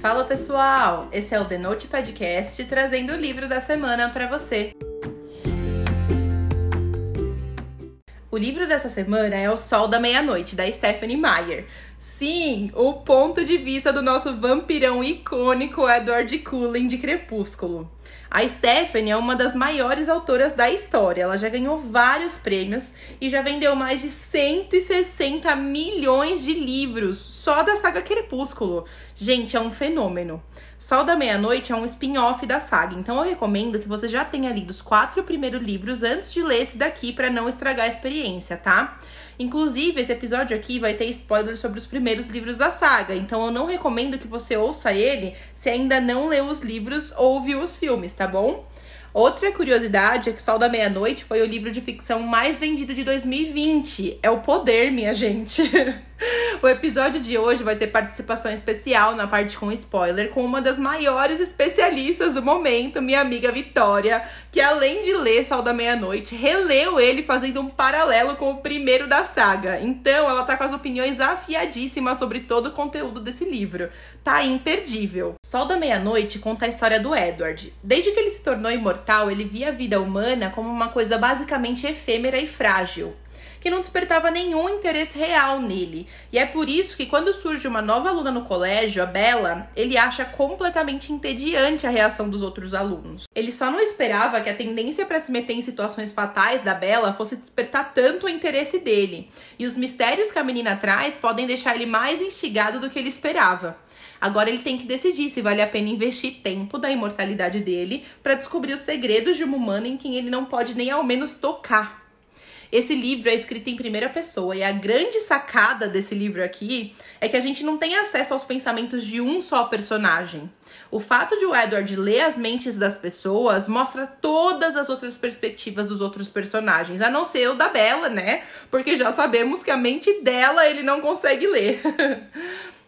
Fala pessoal, esse é o The Note Podcast trazendo o livro da semana para você. O livro dessa semana é O Sol da Meia-Noite, da Stephanie Meyer. Sim, o ponto de vista do nosso vampirão icônico Edward Cullen de Crepúsculo. A Stephanie é uma das maiores autoras da história. Ela já ganhou vários prêmios e já vendeu mais de 160 milhões de livros só da saga Crepúsculo. Gente, é um fenômeno. Sol da Meia-Noite é um spin-off da saga, então eu recomendo que você já tenha lido os quatro primeiros livros antes de ler esse daqui para não estragar a experiência, tá? Inclusive, esse episódio aqui vai ter spoilers sobre os primeiros livros da saga, então eu não recomendo que você ouça ele se ainda não leu os livros ou viu os filmes, tá bom? Outra curiosidade é que Sol da Meia-Noite foi o livro de ficção mais vendido de 2020. É o poder, minha gente. o episódio de hoje vai ter participação especial na parte com spoiler com uma das maiores especialistas do momento, minha amiga Vitória, que além de ler Sol da Meia-Noite, releu ele fazendo um paralelo com o primeiro da saga. Então, ela tá com as opiniões afiadíssimas sobre todo o conteúdo desse livro. Tá imperdível. Sol da Meia-Noite conta a história do Edward. Desde que ele se tornou imortal, ele via a vida humana como uma coisa basicamente efêmera e frágil que não despertava nenhum interesse real nele. E é por isso que quando surge uma nova aluna no colégio, a Bella, ele acha completamente entediante a reação dos outros alunos. Ele só não esperava que a tendência para se meter em situações fatais da Bella fosse despertar tanto o interesse dele. E os mistérios que a menina traz podem deixar ele mais instigado do que ele esperava. Agora ele tem que decidir se vale a pena investir tempo da imortalidade dele para descobrir os segredos de uma humana em quem ele não pode nem ao menos tocar. Esse livro é escrito em primeira pessoa e a grande sacada desse livro aqui é que a gente não tem acesso aos pensamentos de um só personagem. O fato de o Edward ler as mentes das pessoas mostra todas as outras perspectivas dos outros personagens, a não ser o da Bella, né? Porque já sabemos que a mente dela ele não consegue ler.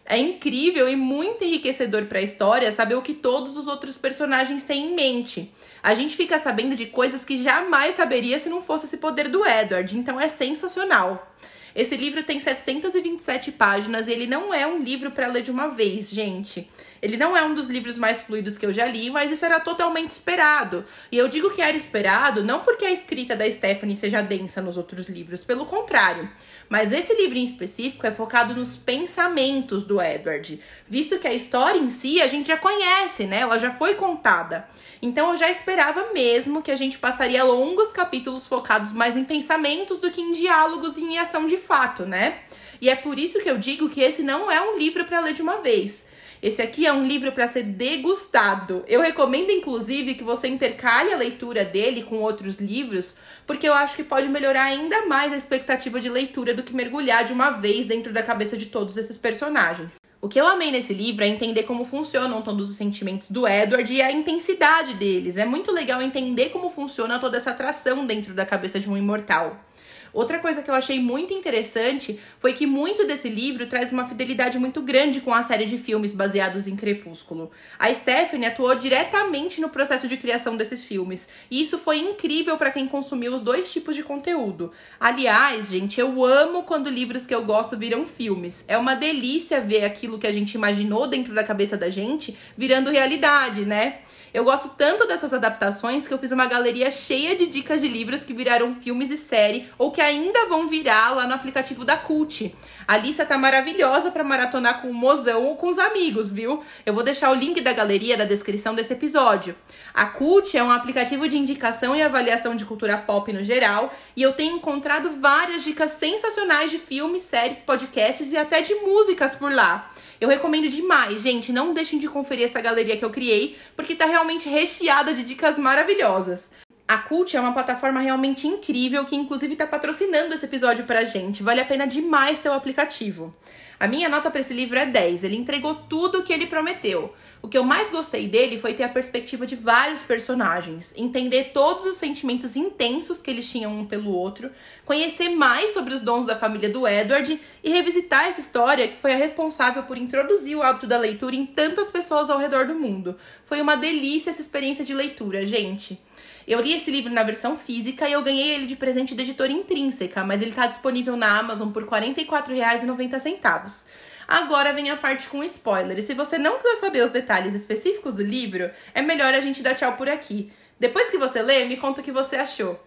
É incrível e muito enriquecedor para a história saber o que todos os outros personagens têm em mente. A gente fica sabendo de coisas que jamais saberia se não fosse esse poder do Edward, então é sensacional. Esse livro tem 727 páginas e ele não é um livro para ler de uma vez, gente. Ele não é um dos livros mais fluidos que eu já li, mas isso era totalmente esperado. E eu digo que era esperado não porque a escrita da Stephanie seja densa nos outros livros, pelo contrário. Mas esse livro em específico é focado nos pensamentos do Edward, visto que a história em si a gente já conhece, né? Ela já foi contada. Então eu já esperava mesmo que a gente passaria longos capítulos focados mais em pensamentos do que em diálogos e em ação de fato, né? E é por isso que eu digo que esse não é um livro para ler de uma vez. Esse aqui é um livro para ser degustado. Eu recomendo, inclusive, que você intercale a leitura dele com outros livros, porque eu acho que pode melhorar ainda mais a expectativa de leitura do que mergulhar de uma vez dentro da cabeça de todos esses personagens. O que eu amei nesse livro é entender como funcionam todos os sentimentos do Edward e a intensidade deles. É muito legal entender como funciona toda essa atração dentro da cabeça de um imortal. Outra coisa que eu achei muito interessante foi que muito desse livro traz uma fidelidade muito grande com a série de filmes baseados em Crepúsculo. A Stephanie atuou diretamente no processo de criação desses filmes, e isso foi incrível para quem consumiu os dois tipos de conteúdo. Aliás, gente, eu amo quando livros que eu gosto viram filmes. É uma delícia ver aquilo que a gente imaginou dentro da cabeça da gente virando realidade, né? Eu gosto tanto dessas adaptações que eu fiz uma galeria cheia de dicas de livros que viraram filmes e série ou que ainda vão virar lá no aplicativo da Cult. A lista tá maravilhosa para maratonar com o mozão ou com os amigos, viu? Eu vou deixar o link da galeria na descrição desse episódio. A Cult é um aplicativo de indicação e avaliação de cultura pop no geral, e eu tenho encontrado várias dicas sensacionais de filmes, séries, podcasts e até de músicas por lá. Eu recomendo demais, gente. Não deixem de conferir essa galeria que eu criei, porque tá realmente recheada de dicas maravilhosas. A Cult é uma plataforma realmente incrível que inclusive está patrocinando esse episódio pra gente. Vale a pena demais ter o aplicativo. A minha nota para esse livro é 10. Ele entregou tudo o que ele prometeu. O que eu mais gostei dele foi ter a perspectiva de vários personagens, entender todos os sentimentos intensos que eles tinham um pelo outro, conhecer mais sobre os dons da família do Edward e revisitar essa história que foi a responsável por introduzir o hábito da leitura em tantas pessoas ao redor do mundo. Foi uma delícia essa experiência de leitura, gente. Eu li esse livro na versão física e eu ganhei ele de presente da editora Intrínseca, mas ele está disponível na Amazon por R$ 44,90. Agora vem a parte com spoiler. Se você não quiser saber os detalhes específicos do livro, é melhor a gente dar tchau por aqui. Depois que você lê, me conta o que você achou.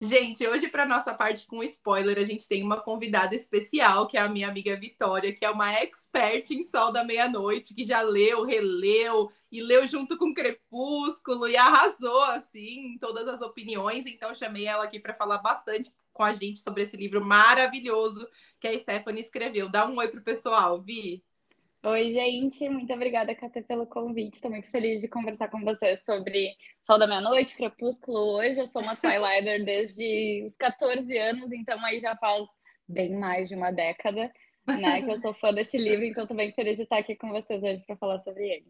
Gente, hoje para nossa parte com spoiler, a gente tem uma convidada especial, que é a minha amiga Vitória, que é uma expert em Sol da Meia-Noite, que já leu, releu e leu junto com Crepúsculo e arrasou assim em todas as opiniões. Então chamei ela aqui para falar bastante com a gente sobre esse livro maravilhoso que a Stephanie escreveu. Dá um oi pro pessoal, Vi. Oi, gente, muito obrigada, Cate, pelo convite. Estou muito feliz de conversar com vocês sobre Sol da Meia-Noite, Crepúsculo hoje. Eu sou uma Twilighter desde os 14 anos, então aí já faz bem mais de uma década, né, que eu sou fã desse livro, então estou bem feliz de estar aqui com vocês hoje para falar sobre ele.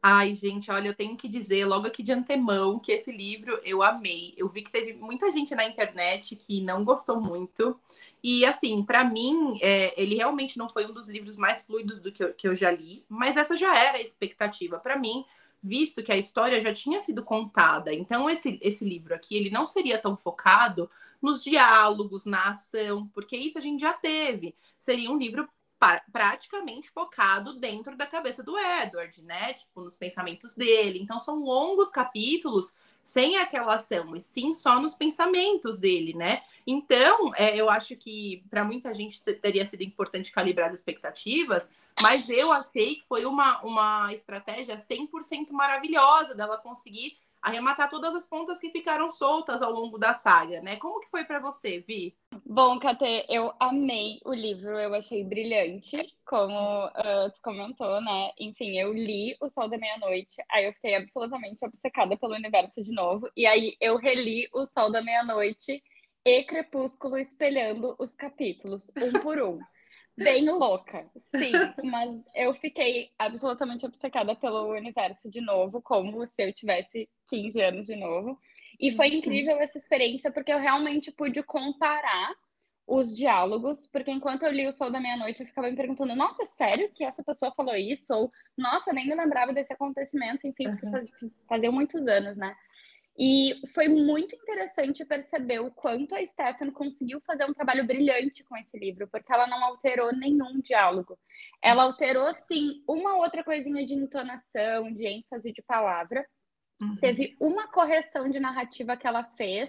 Ai, gente, olha, eu tenho que dizer logo aqui de antemão que esse livro eu amei. Eu vi que teve muita gente na internet que não gostou muito. E, assim, para mim, é, ele realmente não foi um dos livros mais fluidos do que eu, que eu já li, mas essa já era a expectativa para mim, visto que a história já tinha sido contada. Então, esse, esse livro aqui, ele não seria tão focado nos diálogos, na ação, porque isso a gente já teve. Seria um livro praticamente focado dentro da cabeça do Edward, né? Tipo, nos pensamentos dele. Então, são longos capítulos sem aquela ação, e sim só nos pensamentos dele, né? Então, é, eu acho que para muita gente teria sido importante calibrar as expectativas, mas eu achei que foi uma, uma estratégia 100% maravilhosa dela conseguir arrematar todas as pontas que ficaram soltas ao longo da saga, né? Como que foi para você, Vi? Bom, Kate, eu amei o livro, eu achei brilhante, como uh, tu comentou, né? Enfim, eu li O Sol da Meia-Noite, aí eu fiquei absolutamente obcecada pelo universo de novo, e aí eu reli O Sol da Meia-Noite e Crepúsculo espelhando os capítulos, um por um bem louca, sim. Mas eu fiquei absolutamente obcecada pelo universo de novo, como se eu tivesse 15 anos de novo. E foi uhum. incrível essa experiência, porque eu realmente pude comparar os diálogos, porque enquanto eu li O Sol da Meia-Noite, eu ficava me perguntando, nossa, sério que essa pessoa falou isso? Ou, nossa, nem me lembrava desse acontecimento, enfim, porque faz, fazia muitos anos, né? E foi muito interessante perceber o quanto a Stefan conseguiu fazer um trabalho brilhante com esse livro, porque ela não alterou nenhum diálogo. Ela alterou, sim, uma outra coisinha de entonação, de ênfase de palavra. Uhum. Teve uma correção de narrativa que ela fez,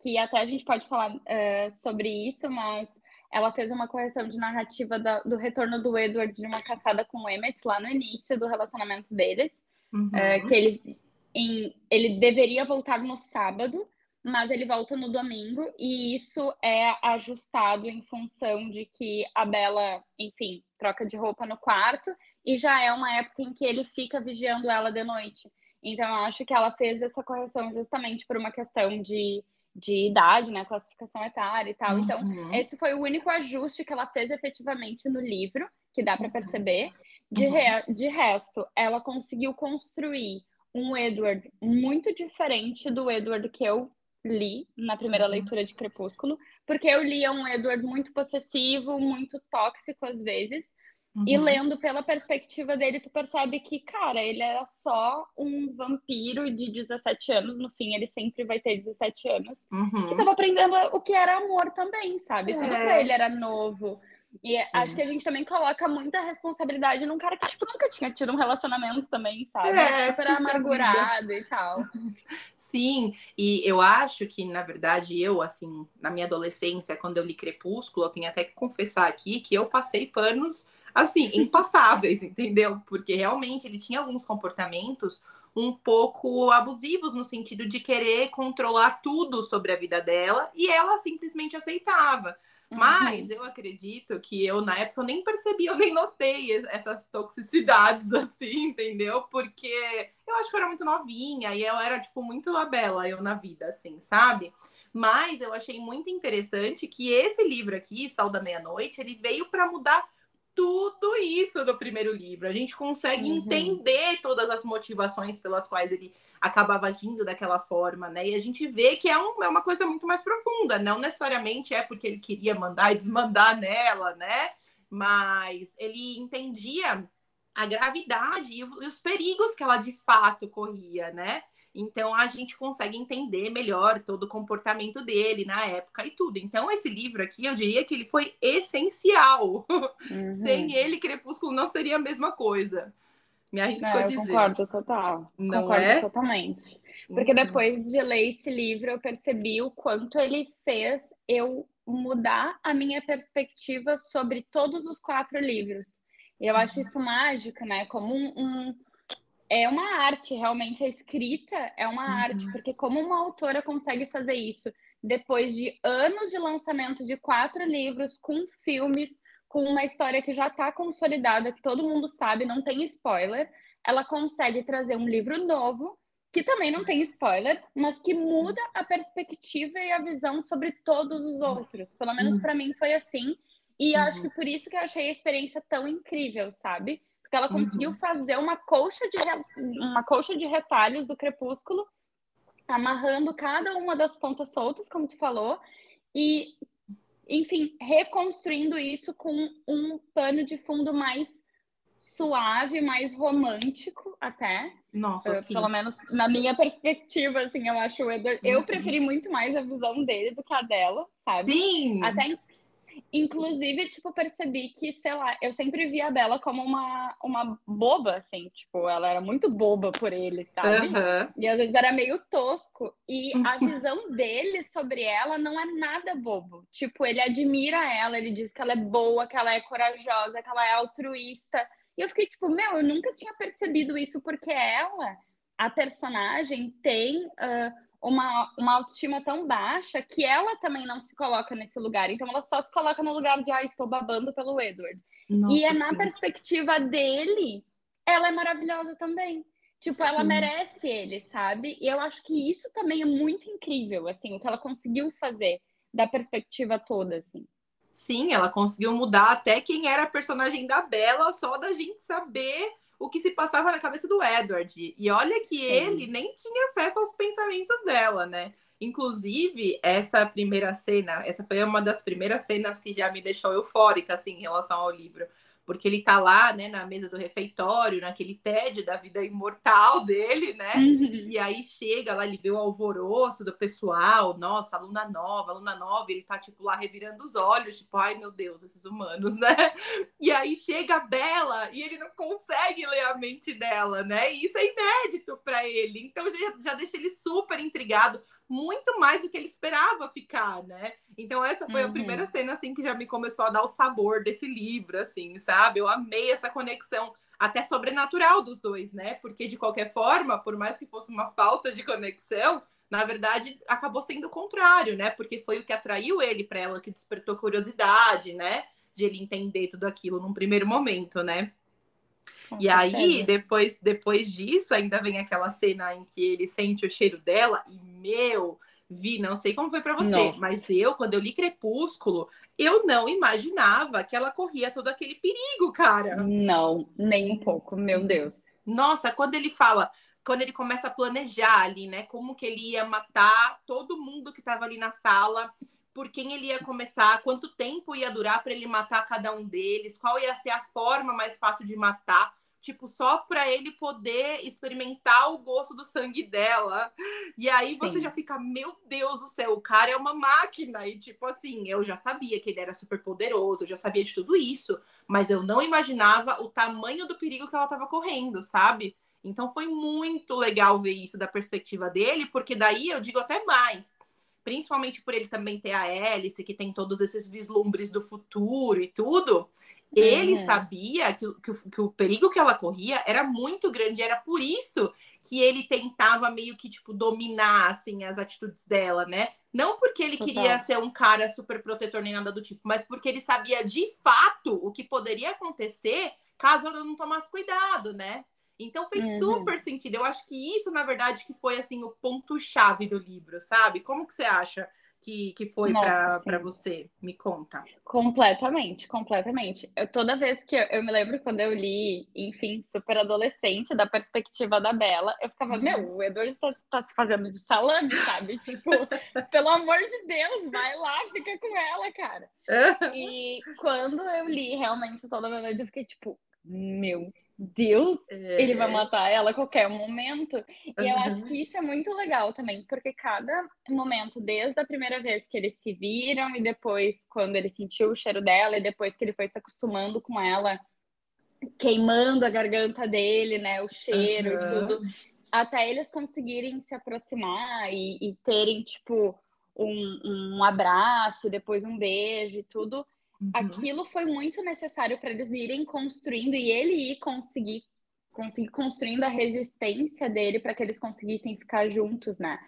que até a gente pode falar uh, sobre isso, mas ela fez uma correção de narrativa da, do retorno do Edward de uma caçada com o Emmett lá no início do relacionamento deles. Uhum. Uh, que ele em, ele deveria voltar no sábado, mas ele volta no domingo, e isso é ajustado em função de que a Bela, enfim, troca de roupa no quarto, e já é uma época em que ele fica vigiando ela de noite. Então, eu acho que ela fez essa correção justamente por uma questão de, de idade, né? Classificação etária e tal. Então, uhum. Então, esse foi o único ajuste que ela fez efetivamente no livro, que dá para perceber. De, uhum. re, de resto, ela conseguiu construir um Edward muito diferente do Edward que eu li na primeira uhum. leitura de Crepúsculo, porque eu lia um Edward muito possessivo, muito tóxico às vezes, uhum. e lendo pela perspectiva dele, tu percebe que, cara, ele era só um vampiro de 17 anos, no fim ele sempre vai ter 17 anos, uhum. que tava aprendendo o que era amor também, sabe? É. pra ele era novo. E Sim. acho que a gente também coloca muita responsabilidade num cara que, tipo, nunca tinha tido um relacionamento também, sabe? É, Super amargurado vida. e tal. Sim, e eu acho que, na verdade, eu, assim, na minha adolescência, quando eu li Crepúsculo, eu tenho até que confessar aqui que eu passei panos, assim, impassáveis, entendeu? Porque realmente ele tinha alguns comportamentos um pouco abusivos, no sentido de querer controlar tudo sobre a vida dela, e ela simplesmente aceitava. Mas uhum. eu acredito que eu, na época, eu nem percebi, eu nem notei essas toxicidades, assim, entendeu? Porque eu acho que eu era muito novinha e eu era, tipo, muito a bela, eu na vida, assim, sabe? Mas eu achei muito interessante que esse livro aqui, Sol da Meia-Noite, ele veio para mudar tudo isso do primeiro livro. A gente consegue uhum. entender todas as motivações pelas quais ele acabava agindo daquela forma, né? E a gente vê que é, um, é uma coisa muito mais profunda, não necessariamente é porque ele queria mandar e desmandar nela, né? Mas ele entendia a gravidade e os perigos que ela de fato corria, né? Então a gente consegue entender melhor todo o comportamento dele na época e tudo. Então esse livro aqui, eu diria que ele foi essencial. Uhum. Sem ele, Crepúsculo não seria a mesma coisa. Me arrisco não, a dizer. Concordo total. Não concordo é? totalmente. Porque Uhum. depois de ler esse livro, eu percebi o quanto ele fez eu mudar a minha perspectiva sobre todos os quatro livros. E eu acho isso mágico, né? Como um, um- é uma arte, realmente a escrita é uma Uhum. arte, porque como uma autora consegue fazer isso depois de anos de lançamento de quatro livros, com filmes, com uma história que já está consolidada, que todo mundo sabe, não tem spoiler, ela consegue trazer um livro novo, que também não tem spoiler, mas que muda a perspectiva e a visão sobre todos os outros. Pelo menos para mim foi assim. E Uhum. acho que por isso que eu achei a experiência tão incrível, sabe? Porque ela Uhum. conseguiu fazer uma colcha de re- uma colcha de retalhos do Crepúsculo, amarrando cada uma das pontas soltas, como tu falou, e enfim, reconstruindo isso com um pano de fundo mais suave, mais romântico até. Nossa, sim. pelo menos na minha perspectiva, assim, eu acho o Edward. Eu Uhum. preferi muito mais a visão dele do que a dela, sabe? Sim! Até, inclusive, tipo, percebi que, sei lá, eu sempre via a Bella como uma, uma boba, assim, tipo, ela era muito boba por ele, sabe? Aham. E às vezes era meio tosco. E a Uhum. visão dele sobre ela não é nada bobo. Tipo, ele admira ela, ele diz que ela é boa, que ela é corajosa, que ela é altruísta. E eu fiquei tipo, meu, eu nunca tinha percebido isso, porque ela, a personagem, tem ah, uma, uma autoestima tão baixa que ela também não se coloca nesse lugar. Então ela só se coloca no lugar de, ah, estou babando pelo Edward. Nossa, E é na sim. perspectiva dele, ela é maravilhosa também. Tipo, ela Sim. merece ele, sabe? E eu acho que isso também é muito incrível, assim, o que ela conseguiu fazer da perspectiva toda, assim. Sim, ela conseguiu mudar até quem era a personagem da Bella, só da gente saber o que se passava na cabeça do Edward. E olha que Sim. ele nem tinha acesso aos pensamentos dela, né? Inclusive, essa primeira cena, essa foi uma das primeiras cenas que já me deixou eufórica, assim, em relação ao livro. Porque ele tá lá, né, na mesa do refeitório, naquele tédio da vida imortal dele, né? E aí chega lá, ele vê o alvoroço do pessoal, nossa, aluna nova, aluna nova, ele tá, tipo, lá revirando os olhos, tipo, ai meu Deus, esses humanos, né? E aí chega a Bela e ele não consegue ler a mente dela, né? E isso é inédito para ele. Então já, já deixa ele super intrigado, muito mais do que ele esperava ficar, né? Então essa foi a Uhum. primeira cena, assim, que já me começou a dar o sabor desse livro, assim, sabe? Eu amei essa conexão até sobrenatural dos dois, né? Porque de qualquer forma, por mais que fosse uma falta de conexão, na verdade acabou sendo o contrário, né? Porque foi o que atraiu ele para ela, que despertou curiosidade, né? De ele entender tudo aquilo num primeiro momento, né? Com E aí, certeza. depois, depois disso, ainda vem aquela cena em que ele sente o cheiro dela e, meu, Vi, não sei como foi pra você, Nossa. mas eu, quando eu li Crepúsculo, eu não imaginava que ela corria todo aquele perigo, cara. Não, nem um pouco, meu Deus. Nossa, quando ele fala, quando ele começa a planejar ali, né, como que ele ia matar todo mundo que tava ali na sala, por quem ele ia começar, quanto tempo ia durar para ele matar cada um deles, qual ia ser a forma mais fácil de matar, tipo, só para ele poder experimentar o gosto do sangue dela. E aí você Sim. já fica, meu Deus do céu, o cara é uma máquina. E tipo assim, eu já sabia que ele era super poderoso, eu já sabia de tudo isso, mas eu não imaginava o tamanho do perigo que ela tava correndo, sabe? Então foi muito legal ver isso da perspectiva dele, porque daí eu digo até mais. Principalmente por ele também ter a hélice, que tem todos esses vislumbres do futuro e tudo. Ele Uhum. sabia que, o- que, que o perigo que ela corria era muito grande, era por isso que ele tentava meio que, tipo, dominar, assim, as atitudes dela, né? Não porque ele Total. queria ser um cara super protetor nem nada do tipo, mas porque ele sabia de fato o que poderia acontecer caso ela não tomasse cuidado, né? Então fez Uhum. super sentido. Eu acho que isso, na verdade, que foi, assim, o ponto-chave do livro, sabe? Como que você acha que, que foi pra você? Me conta. Completamente, completamente. Eu, toda vez que eu, eu me lembro quando eu li, enfim, super adolescente, da perspectiva da Bela, eu ficava, Uhum. meu, o Edward tá, tá se fazendo de salame, sabe? Tipo, pelo amor de Deus, vai lá, fica com ela, cara. E quando eu li realmente o Sol da Meia-Noite, eu fiquei tipo, meu Deus, é. ele vai matar ela a qualquer momento. E uhum. eu acho que isso é muito legal também, porque cada momento, desde a primeira vez que eles se viram, e depois quando ele sentiu o cheiro dela, e depois que ele foi se acostumando com ela, queimando a garganta dele, né? O cheiro uhum. e tudo. Até eles conseguirem se aproximar e, e terem, tipo, um, um abraço, depois um beijo e tudo Uhum. Aquilo foi muito necessário para eles irem construindo e ele ir conseguir, conseguir construindo a resistência dele para que eles conseguissem ficar juntos, né?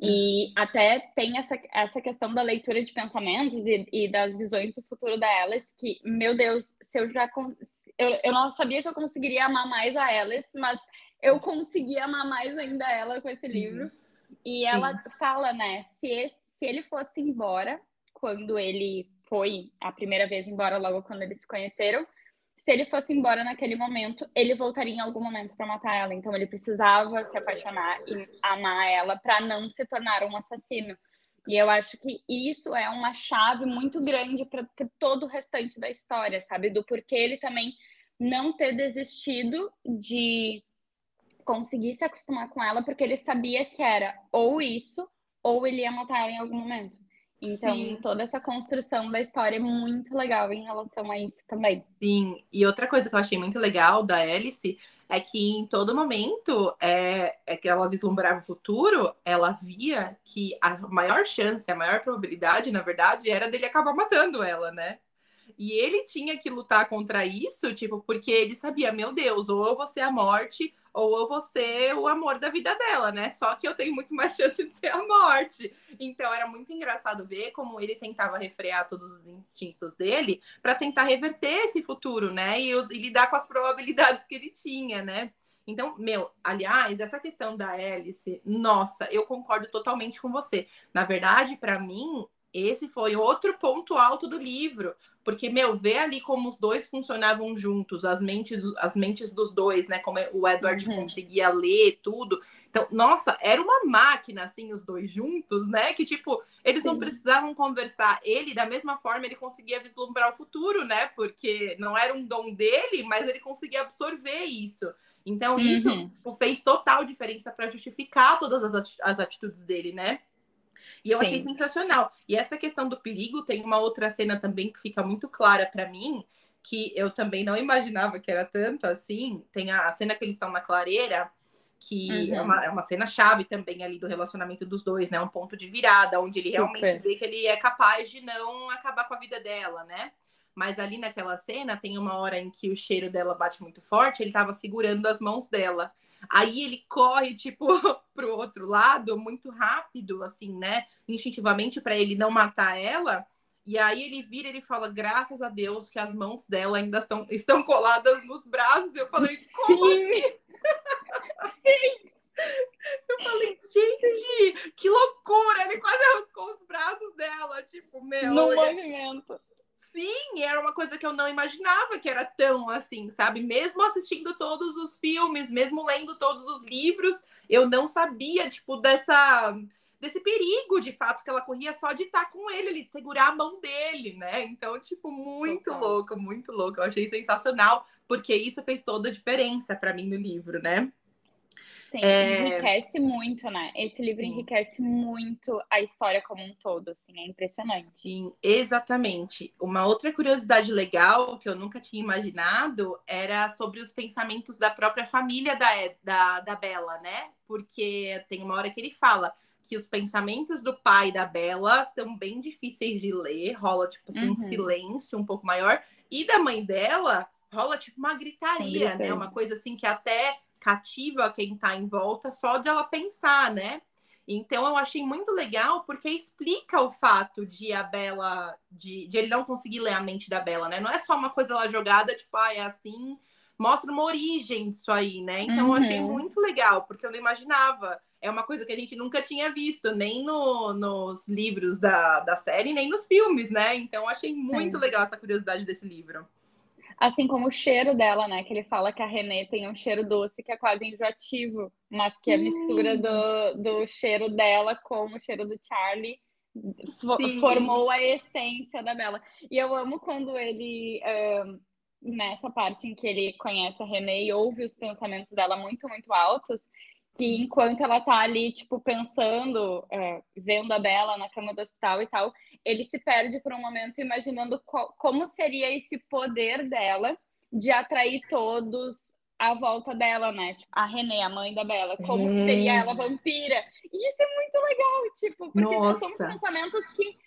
E até tem essa, essa questão da leitura de pensamentos e, e, das visões do futuro da Alice, que, meu Deus, se eu já. Eu, eu não sabia que eu conseguiria amar mais a Alice, mas eu consegui amar mais ainda ela com esse uhum. livro. E Sim. ela fala, né? Se, esse, se ele fosse embora, quando ele foi a primeira vez embora logo quando eles se conheceram. Se ele fosse embora naquele momento, ele voltaria em algum momento para matar ela. Então ele precisava se apaixonar e amar ela para não se tornar um assassino. E eu acho que isso é uma chave muito grande para todo o restante da história, sabe? Do porquê ele também não ter desistido de conseguir se acostumar com ela, porque ele sabia que era ou isso, ou ele ia matar ela em algum momento. Então, Sim. toda essa construção da história é muito legal em relação a isso também. Sim, e outra coisa que eu achei muito legal da Alice é que em todo momento é, é que ela vislumbrava o futuro, ela via que a maior chance, a maior probabilidade, na verdade, era dele acabar matando ela, né? E ele tinha que lutar contra isso, tipo, porque ele sabia, meu Deus, ou eu vou ser a morte, ou eu vou ser o amor da vida dela, né? Só que eu tenho muito mais chance de ser a morte. Então era muito engraçado ver como ele tentava refrear todos os instintos dele para tentar reverter esse futuro, né? E, e lidar com as probabilidades que ele tinha, né? Então, meu, aliás, essa questão da hélice, nossa, eu concordo totalmente com você. Na verdade, para mim, esse foi outro ponto alto do livro, porque, meu, ver ali como os dois funcionavam juntos, as mentes, as mentes dos dois, né? Como o Edward uhum. conseguia ler tudo. Então, nossa, era uma máquina, assim, os dois juntos, né? Que, tipo, eles Sim. não precisavam conversar. Ele, da mesma forma, ele conseguia vislumbrar o futuro, né? Porque não era um dom dele, mas ele conseguia absorver isso. Então, uhum. isso tipo, fez total diferença para justificar todas as, as atitudes dele, né? E eu Sim. achei sensacional. E essa questão do perigo tem uma outra cena também que fica muito clara para mim, que eu também não imaginava que era tanto assim. Tem a, cena que eles estão na clareira, que uhum. é, uma, é uma cena chave também ali do relacionamento dos dois, né? Um ponto de virada, onde ele realmente Super. vê que ele é capaz de não acabar com a vida dela, né? Mas ali naquela cena tem uma hora em que o cheiro dela bate muito forte, ele tava segurando as mãos dela. Aí ele corre, tipo, pro outro lado, muito rápido, assim, né? Instintivamente, para ele não matar ela. E aí ele vira e ele fala, graças a Deus que as mãos dela ainda estão, estão coladas nos braços. Eu falei, como Sim. Assim? Sim. Eu falei, gente, que loucura! Ele quase arrancou os braços dela, tipo, meu. No movimento. Coisa que eu não imaginava que era tão assim, sabe? Mesmo assistindo todos os filmes, mesmo lendo todos os livros, eu não sabia, tipo, dessa desse perigo, de fato, que ela corria só de estar com ele ali, de segurar a mão dele, né? Então, tipo, muito Total. louco, muito louco. Eu achei sensacional, porque isso fez toda a diferença para mim no livro, né? Sim, é... enriquece muito, né? Esse livro Sim. enriquece muito a história como um todo, assim, é impressionante. Sim, exatamente. Uma outra curiosidade legal que eu nunca tinha imaginado era sobre os pensamentos da própria família da, da, da Bela, né? Porque tem uma hora que ele fala que os pensamentos do pai da Bela são bem difíceis de ler, rola, tipo assim, uhum. um silêncio um pouco maior, e da mãe dela rola, tipo, uma gritaria, né? Uma coisa assim que até cativa quem está em volta só de ela pensar, né? Então eu achei muito legal porque explica o fato de a Bela, de, de, ele não conseguir ler a mente da Bela, né? Não é só uma coisa lá jogada, tipo, ah, é assim, mostra uma origem disso aí, né? Então uhum. eu achei uhum. muito legal, porque eu não imaginava. É uma coisa que a gente nunca tinha visto, nem no, nos livros da, da série, nem nos filmes, né? Então eu achei muito legal essa curiosidade desse livro. Assim como o cheiro dela, né? Que ele fala que a Renée tem um cheiro doce que é quase enjoativo, mas que a mistura do, do cheiro dela com o cheiro do Charlie Sim. formou a essência da Bela. E eu amo quando ele. Um, nessa parte em que ele conhece a René e ouve os pensamentos dela muito, muito altos, que enquanto ela tá ali, tipo, pensando, é, vendo a Bela na cama do hospital e tal, ele se perde por um momento imaginando qual, como seria esse poder dela de atrair todos à volta dela, né? Tipo, a Renée, a mãe da Bela, como seria ela vampira. E isso é muito legal, tipo, porque Nossa. são pensamentos que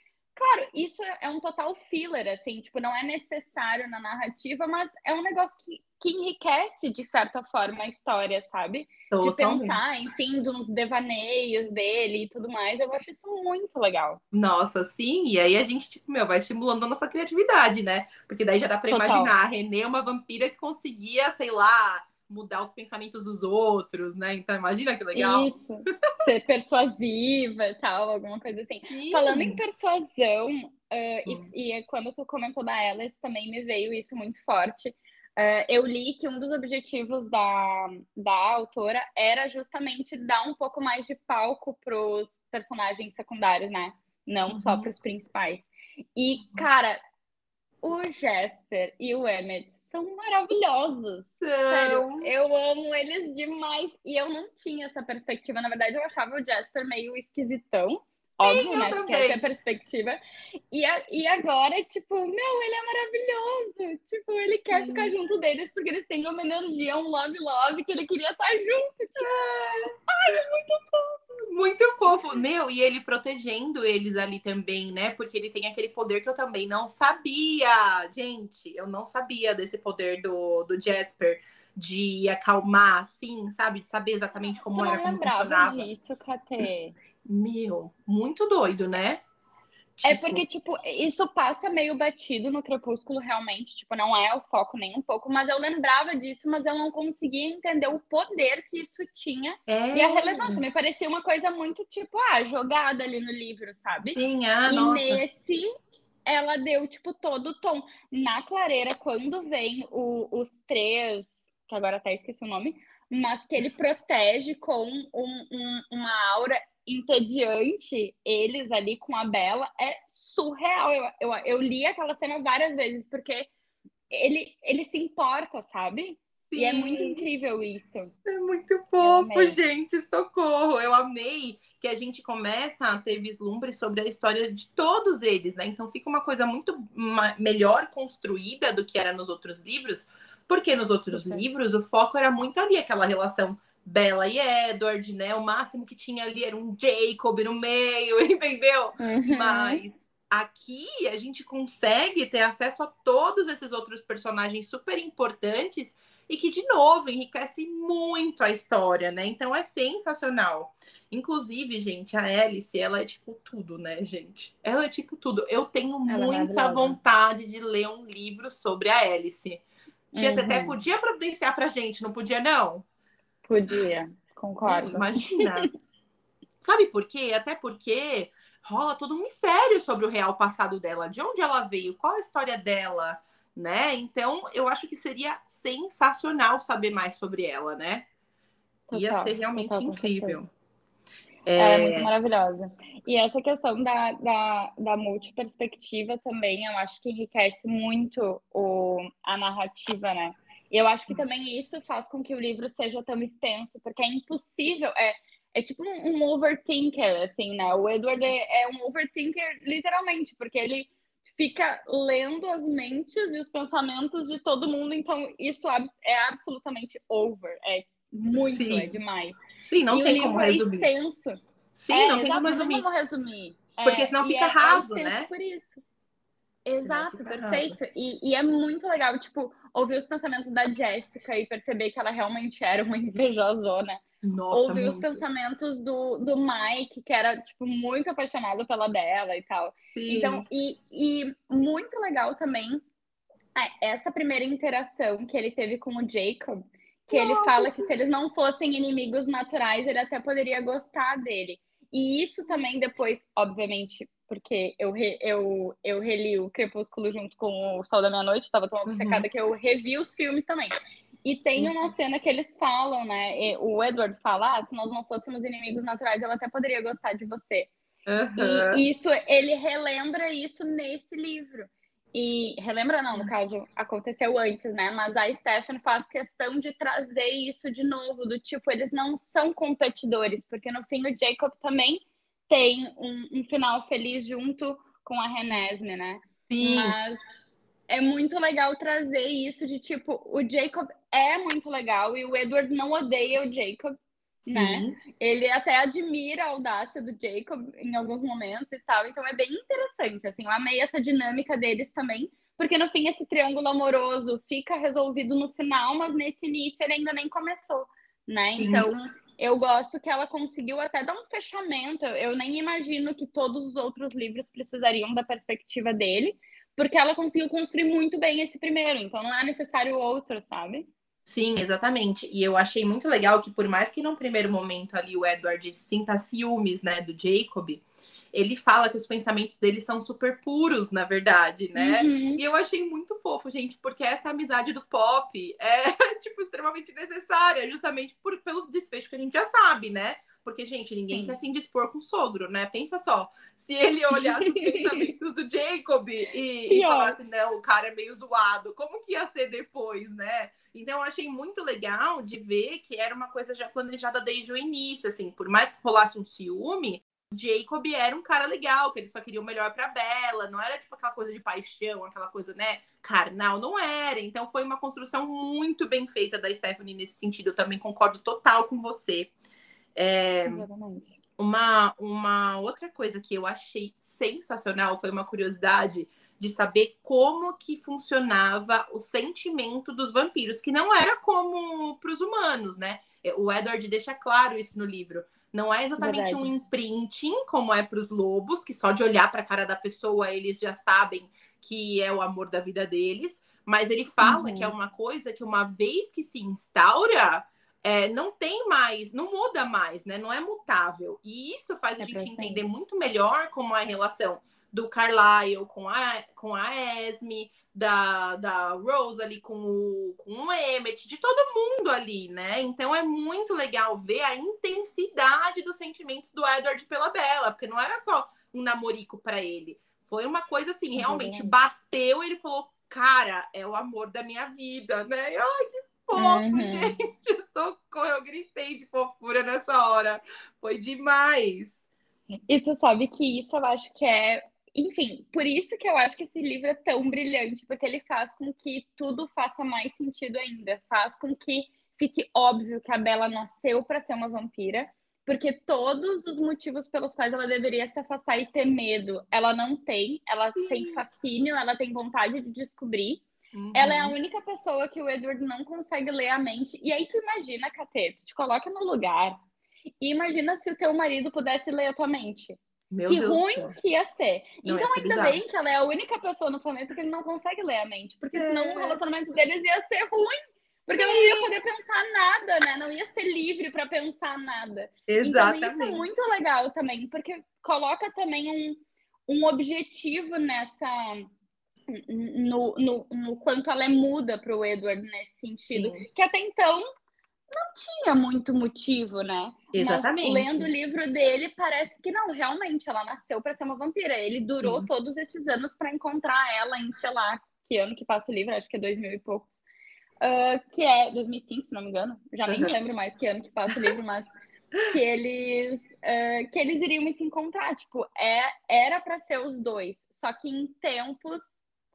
Claro, isso é um total filler, assim, tipo, não é necessário na narrativa, mas é um negócio que, que enriquece, de certa forma, a história, sabe? Totalmente. De pensar, enfim, de uns devaneios dele e tudo mais. Eu acho isso muito legal. Nossa, sim. E aí a gente, tipo, meu, vai estimulando a nossa criatividade, né? Porque daí já dá pra Total. imaginar a Renê uma vampira que conseguia, sei lá, mudar os pensamentos dos outros, né? Então imagina que legal. Isso. Ser persuasiva e tal, alguma coisa assim. Sim. Falando em persuasão, uh, hum. e, e, quando tu comentou da Alice, também me veio isso muito forte. Uh, eu li que um dos objetivos da, da autora era justamente dar um pouco mais de palco para os personagens secundários, né? Não uhum. só para os principais. E, cara, o Jasper e o Emmett são maravilhosos. Sério, eu amo eles demais. E eu não tinha essa perspectiva. Na verdade, eu achava o Jasper meio esquisitão. Óbvio, né? Porque essa é a perspectiva. E, a, e agora, tipo, meu, ele é maravilhoso. Tipo, ele quer Sim. ficar junto deles porque eles têm uma energia, um love-love que ele queria estar junto. Tipo, é. ai, é muito fofo. Muito fofo. Meu, e ele protegendo eles ali também, né? Porque ele tem aquele poder que eu também não sabia. Gente, eu não sabia desse poder do, do Jasper de acalmar, assim, sabe? De saber exatamente como eu era, como funcionava. disso, Katê. Meu, muito doido, né? É tipo... É porque, tipo, isso passa meio batido no Crepúsculo, realmente. Tipo, não é o foco nem um pouco. Mas eu lembrava disso, mas eu não conseguia entender o poder que isso tinha. É. E a relevância. Me parecia uma coisa muito, tipo, ah, jogada ali no livro, sabe? Sim, ah, e nossa. nesse, ela deu, tipo, todo o tom. Na clareira, quando vem o, os três, que agora até esqueci o nome, mas que ele protege com um, um, uma aura entediante eles ali com a Bela é surreal. Eu, eu, eu li aquela cena várias vezes, porque ele, ele se importa, sabe? Sim. E é muito incrível isso. É muito fofo, gente. Socorro. Eu amei que a gente começa a ter vislumbre sobre a história de todos eles, né? Então fica uma coisa muito melhor construída do que era nos outros livros, porque nos outros Sim. livros o foco era muito ali aquela relação Bella e Edward, né? O máximo que tinha ali era um Jacob no meio, entendeu? Uhum. Mas aqui a gente consegue ter acesso a todos esses outros personagens super importantes e que, de novo, enriquece muito a história, né? Então é sensacional. Inclusive, gente, a Alice, ela é tipo tudo, né, gente? Ela é tipo tudo. Eu tenho ela é muita é vontade de ler um livro sobre a Alice. Tia uhum. até podia providenciar pra gente, não podia, não? Podia, concordo. Imagina. Sabe por quê? Até porque rola todo um mistério sobre o real passado dela, de onde ela veio, qual a história dela, né? Então, eu acho que seria sensacional saber mais sobre ela, né? Total, Ia ser realmente total, incrível. É... é... muito maravilhosa. E essa questão da, da, da multiperspectiva também, eu acho que enriquece muito o, a narrativa, né? E eu acho que também isso faz com que o livro seja tão extenso, porque é impossível, é, é tipo um, um overthinker, assim, né? O Edward é, é um overthinker literalmente, porque ele fica lendo as mentes e os pensamentos de todo mundo, então isso é absolutamente over, é muito, Sim. é demais. Sim, não e tem como é resumir. É extenso. Sim, é, não tem como resumir. Não como resumir. Porque senão fica é, raso, né? Por isso. Exato, perfeito. E, e, é muito legal, tipo, ouvir os pensamentos da Jéssica e perceber que ela realmente era uma invejosona. Nossa, ouvir muito. os pensamentos do, do Mike, que era, tipo, muito apaixonado pela dela e tal. Sim. Então, e, e muito legal também é, essa primeira interação que ele teve com o Jacob, que Nossa, ele fala sim. que se eles não fossem inimigos naturais, ele até poderia gostar dele. E isso também depois, obviamente, porque eu, re, eu, eu reli o Crepúsculo junto com o Sol da Meia-Noite, estava tão obcecada uhum. que eu revi os filmes também. E tem uma uhum. cena que eles falam, né? O Edward fala: ah, se nós não fôssemos inimigos naturais, ela até poderia gostar de você. Uhum. E isso, ele relembra isso nesse livro. E relembra, não, no caso, aconteceu antes, né? Mas a Stephanie faz questão de trazer isso de novo, do tipo, eles não são competidores, porque no fim o Jacob também tem um, um final feliz junto com a Renesme, né? Sim. Mas é muito legal trazer isso de tipo, o Jacob é muito legal e o Edward não odeia o Jacob, Sim. né? Ele até admira a audácia do Jacob em alguns momentos e tal. Então é bem interessante, assim. Eu amei essa dinâmica deles também, porque no fim esse triângulo amoroso fica resolvido no final, mas nesse início ele ainda nem começou, né? Sim. Então eu gosto que ela conseguiu até dar um fechamento. Eu nem imagino que todos os outros livros precisariam da perspectiva dele, porque ela conseguiu construir muito bem esse primeiro. Então não é necessário outro, sabe? Sim, exatamente. E eu achei muito legal que, por mais que num primeiro momento ali o Edward sinta ciúmes, né, do Jacob, ele fala que os pensamentos dele são super puros, na verdade, né? Uhum. E eu achei muito fofo, gente, porque essa amizade do Pop é, tipo, extremamente necessária, justamente por, pelo desfecho que a gente já sabe, né? Porque, gente, ninguém Sim. quer se indispor com o sogro, né? Pensa só, se ele olhasse os pensamentos do Jacob e, e falasse, não, o cara é meio zoado, como que ia ser depois, né? Então, eu achei muito legal de ver que era uma coisa já planejada desde o início, assim, por mais que rolasse um ciúme, Jacob era um cara legal, que ele só queria o melhor pra Bella, não era tipo aquela coisa de paixão, aquela coisa, né, carnal, não era. Então foi uma construção muito bem feita da Stephanie nesse sentido, eu também concordo total com você. É, uma, uma outra coisa que eu achei sensacional foi uma curiosidade de saber como que funcionava o sentimento dos vampiros, que não era como para os humanos, né? O Edward deixa claro isso no livro. Não é exatamente Verdade. um imprinting, como é para os lobos, que só de olhar para a cara da pessoa eles já sabem que é o amor da vida deles. Mas ele fala Uhum. que é uma coisa que uma vez que se instaura, é, não tem mais, não muda mais, né? Não é mutável. E isso faz a É gente entender muito melhor como é a relação do Carlyle com a, com a Esme, da, da Rose ali com o, com o Emmett, de todo mundo ali, né? Então é muito legal ver a intensidade dos sentimentos do Edward pela Bella, porque não era só um namorico para ele. Foi uma coisa assim, realmente Exatamente. bateu ele falou, cara, é o amor da minha vida, né? E, Ai, que fofo, Uhum. gente. Socorro, eu gritei de fofura nessa hora. Foi demais. E tu sabe que isso eu acho que é. Enfim, por isso que eu acho que esse livro é tão brilhante, porque ele faz com que tudo faça mais sentido ainda. Faz com que fique óbvio que a Bella nasceu para ser uma vampira, porque todos os motivos pelos quais ela deveria se afastar e ter medo, ela não tem. Ela tem Sim. fascínio, ela tem vontade de descobrir. Uhum. Ela é a única pessoa que o Edward não consegue ler a mente. E aí tu imagina, Catê, tu te coloca no lugar e imagina se o teu marido pudesse ler a tua mente. Meu que Deus do ruim céu. que ia ser. Não, ia então ser ainda bizarro. bem que ela é a única pessoa no planeta que ele não consegue ler a mente. Porque senão É. o relacionamento deles ia ser ruim. Porque ela não ia poder pensar nada, né? Não ia ser livre para pensar nada. Exatamente. Então, isso é muito legal também, porque coloca também um, um objetivo nessa. No, no, no quanto ela é muda para o Edward nesse sentido. Sim. Que até então não tinha muito motivo, né? Exatamente. Mas lendo o livro dele, parece que não, realmente, ela nasceu para ser uma vampira. Ele durou Sim. todos esses anos para encontrar ela em, sei lá, que ano que passa o livro, acho que é 2000 e poucos. Ah, que é 2005, se não me engano. Já nem Uhum. lembro mais que ano que passa o livro, mas que eles ah, que eles iriam se encontrar. Tipo, é, era para ser os dois, só que em tempos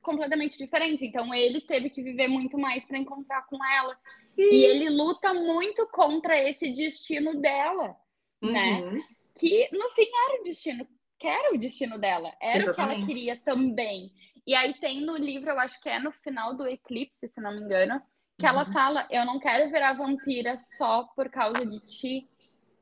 completamente diferentes. Então ele teve que viver muito mais para encontrar com ela. Sim. E ele luta muito contra esse destino dela, né? Uhum. Que no fim era o destino, que era o destino dela, era o que ela Exatamente. queria também. E aí tem no livro, eu acho que é no final do Eclipse, se não me engano, que ela Uhum. fala: Eu não quero virar vampira só por causa de ti.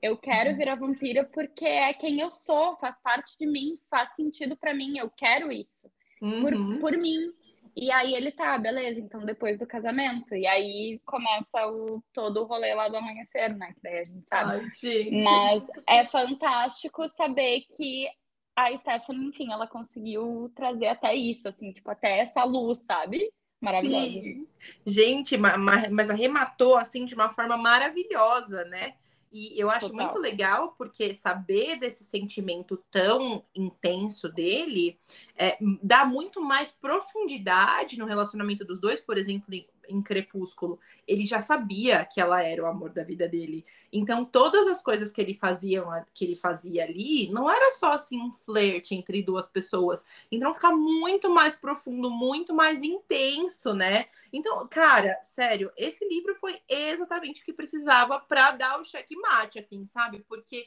Eu quero Uhum. virar vampira porque é quem eu sou, faz parte de mim, faz sentido pra mim, eu quero isso Uhum. por mim. E aí ele tá, beleza, então depois do casamento. E aí começa o, todo o rolê lá do amanhecer, né? Que daí a gente sabe. Ai, gente. Mas é fantástico saber que a Stephanie, enfim, ela conseguiu trazer até isso, assim, tipo, até essa luz, sabe? Maravilhosa. Sim. Gente, ma- ma- mas arrematou assim de uma forma maravilhosa, né? E eu acho Total. muito legal porque saber desse sentimento tão intenso dele é, dá muito mais profundidade no relacionamento dos dois, por exemplo, em, Crepúsculo. Ele já sabia que ela era o amor da vida dele. Então, todas as coisas que ele fazia, que ele fazia ali, não era só assim um flerte entre duas pessoas. Então, fica muito mais profundo, muito mais intenso, né? Então, cara, sério, esse livro foi exatamente o que precisava para dar o checkmate, assim, sabe? Porque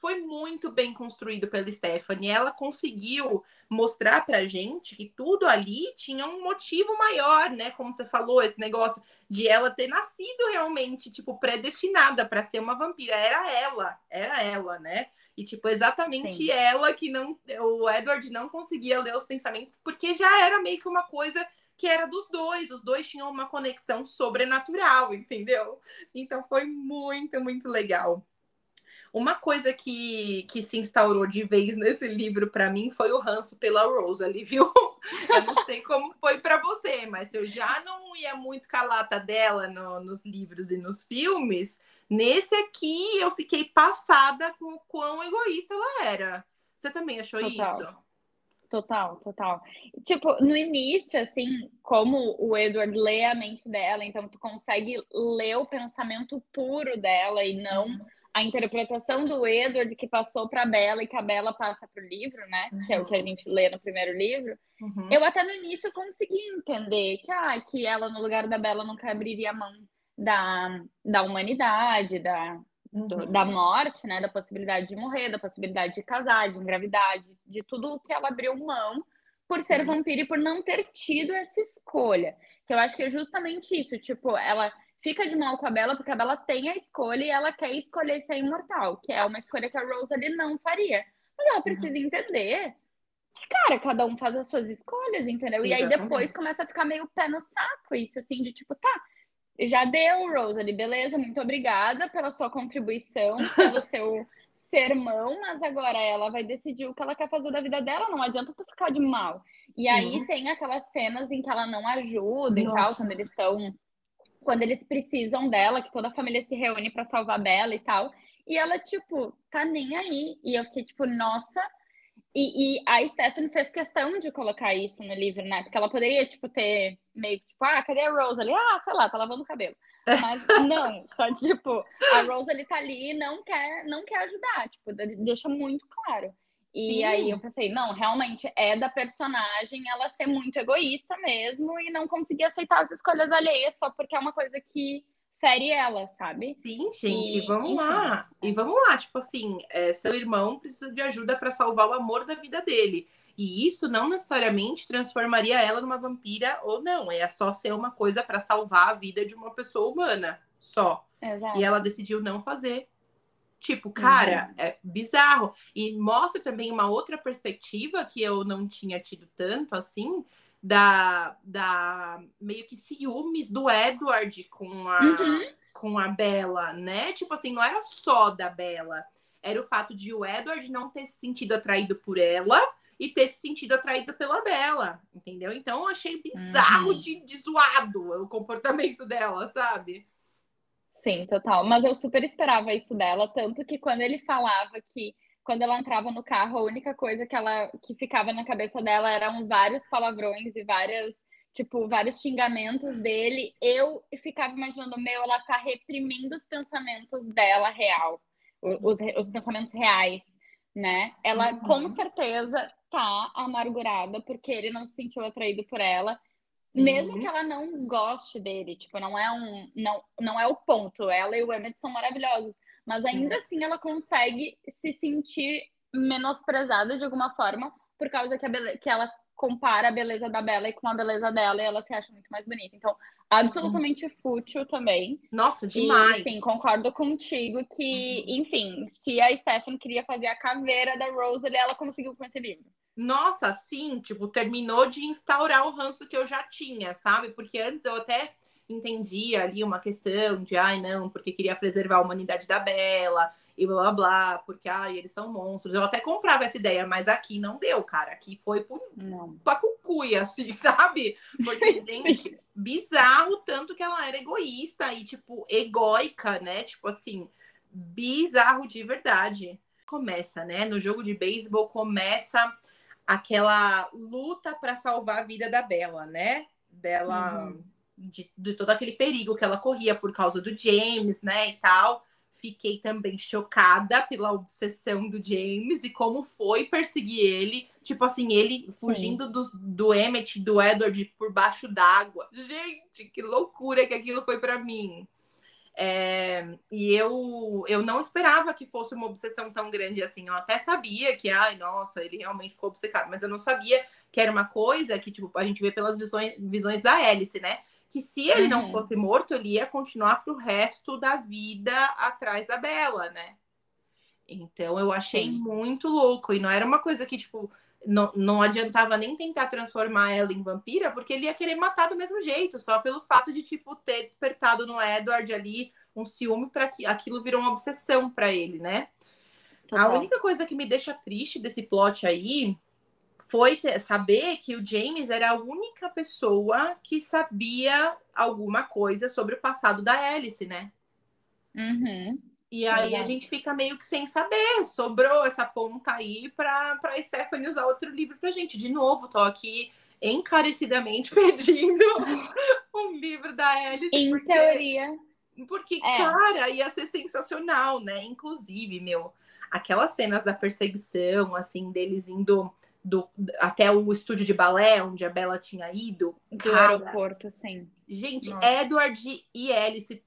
foi muito bem construído pela Stephanie. Ela conseguiu mostrar pra gente que tudo ali tinha um motivo maior, né? Como você falou, esse negócio de ela ter nascido realmente, tipo, predestinada para ser uma vampira. Era ela, era ela, né? E, tipo, exatamente Sim. ela que não. O Edward não conseguia ler os pensamentos, porque já era meio que uma coisa que era dos dois, os dois tinham uma conexão sobrenatural, entendeu? Então foi muito, muito legal. Uma coisa que, que se instaurou de vez nesse livro para mim foi o ranço pela Rose ali, viu? Eu não sei como foi para você, mas eu já não ia muito com a lata dela no, nos livros e nos filmes, nesse aqui eu fiquei passada com o quão egoísta ela era. Você também achou Total. isso? Total, total. Tipo, no início, assim, como o Edward lê a mente dela, então tu consegue ler o pensamento puro dela e não uhum. A interpretação do Edward que passou para Bela e que a Bela passa pro livro, né? Uhum. Que é o que a uhum. gente lê no primeiro livro. Uhum. Eu até no início consegui entender que, ah, que ela, no lugar da Bela, nunca abriria a mão da, da humanidade, da, do, da morte, né? Da possibilidade de morrer, da possibilidade de casar, de engravidar, de, de tudo que ela abriu mão por ser vampira e por não ter tido essa escolha. Que eu acho que é justamente isso. Tipo, ela fica de mal com a Bela porque a Bela tem a escolha e ela quer escolher ser imortal, que é uma escolha que a Rose ali não faria. Mas ela precisa uhum. entender que, cara, cada um faz as suas escolhas, entendeu? Exatamente. E aí depois começa a ficar meio pé no saco isso, assim, de tipo, tá, já deu, Rosalie, beleza, muito obrigada pela sua contribuição, pelo seu sermão, mas agora ela vai decidir o que ela quer fazer da vida dela, não adianta tu ficar de mal. E aí tem aquelas cenas em que ela não ajuda Nossa. e tal, quando eles estão quando eles precisam dela, que toda a família se reúne para salvar Bela e tal. E ela, tipo, tá nem aí. E eu fiquei, tipo, nossa, e, e, a Stephanie fez questão de colocar isso no livro, né? Porque ela poderia, tipo, ter meio que, tipo, ah, cadê a Rose ali? Ah, sei lá, tá lavando o cabelo. Mas não, tá, tipo, a Rose ali tá ali e não quer, não quer ajudar, tipo, deixa muito claro. E Sim. aí eu pensei, não, realmente é da personagem ela ser muito egoísta mesmo e não conseguir aceitar as escolhas alheias só porque é uma coisa que fere ela, sabe? Sim, gente, e, vamos enfim. lá. E vamos lá, tipo assim, é, seu irmão precisa de ajuda para salvar o amor da vida dele. E isso não necessariamente transformaria ela numa vampira ou não. É só ser uma coisa para salvar a vida de uma pessoa humana, só. Exato. E ela decidiu não fazer. Tipo, cara, uhum. é bizarro. E mostra também uma outra perspectiva que eu não tinha tido tanto assim, da, da meio que ciúmes do Edward com a, uhum. com a Bella, né? Tipo assim, não era só da Bella. Era o fato de o Edward não ter se sentido atraído por ela e ter se sentido atraído pela Bella, entendeu? Então eu achei bizarro uhum. de, de zoado o comportamento dela, sabe? Sim, total. Mas eu super esperava isso dela, tanto que quando ele falava que quando ela entrava no carro, a única coisa que ela que ficava na cabeça dela eram vários palavrões e várias, tipo, vários xingamentos dele. Eu ficava imaginando, meu, ela tá reprimindo os pensamentos dela real, os, os pensamentos reais, né? Ela uhum. com certeza tá amargurada porque ele não se sentiu atraído por ela. Mesmo uhum. que ela não goste dele, tipo, não é um não, não é o ponto. Ela e o Emmett são maravilhosos, mas ainda uhum. assim ela consegue se sentir menosprezada de alguma forma por causa que, a que ela compara a beleza da Bela com a beleza dela e ela se acha muito mais bonita. Então, absolutamente uhum. fútil também. Nossa, demais. E, sim, concordo contigo que, uhum. enfim, se a Stephanie queria fazer a caveira da Rose, ela conseguiu com esse livro. Nossa, sim, tipo, terminou de instaurar o ranço que eu já tinha, sabe? Porque antes eu até entendia ali uma questão de, ai, não, porque queria preservar a humanidade da Bela e blá blá blá, porque ai, eles são monstros. Eu até comprava essa ideia, mas aqui não deu, cara. Aqui foi por, pra cucuia, assim, sabe? Porque, gente, bizarro tanto que ela era egoísta e, tipo, egóica, né? Tipo assim, bizarro de verdade. Começa, né? No jogo de beisebol começa aquela luta para salvar a vida da Bela, né? Dela uhum. de, de todo aquele perigo que ela corria por causa do James, né, e tal. Fiquei também chocada pela obsessão do James e como foi perseguir ele. Tipo assim, ele fugindo do, do Emmett, do Edward por baixo d'água. Gente, que loucura que aquilo foi para mim. É, e eu, eu não esperava que fosse uma obsessão tão grande assim. Eu até sabia que, ai, nossa, ele realmente ficou obcecado, mas eu não sabia que era uma coisa que, tipo, a gente vê pelas visões, visões da hélice, né? que se ele uhum. não fosse morto, ele ia continuar pro resto da vida atrás da Bela, né? Então eu achei Sim. muito louco. E não era uma coisa que, tipo, não, não adiantava nem tentar transformar ela em vampira, porque ele ia querer matar do mesmo jeito, só pelo fato de, tipo, ter despertado no Edward ali um ciúme para que aquilo virou uma obsessão para ele, né? A única coisa que me deixa triste desse plot aí foi ter, saber que o James era a única pessoa que sabia alguma coisa sobre o passado da Alice, né? Uhum. E aí a gente fica meio que sem saber. Sobrou essa ponta aí para Stephanie usar outro livro pra gente. De novo, tô aqui encarecidamente pedindo um livro da Alice. Em porque, teoria. Porque, é. cara, ia ser sensacional, né? Inclusive, meu, aquelas cenas da perseguição, assim, deles indo do, até o estúdio de balé onde a Bela tinha ido. Do cara, aeroporto, sim. Gente, Nossa. Edward e Alice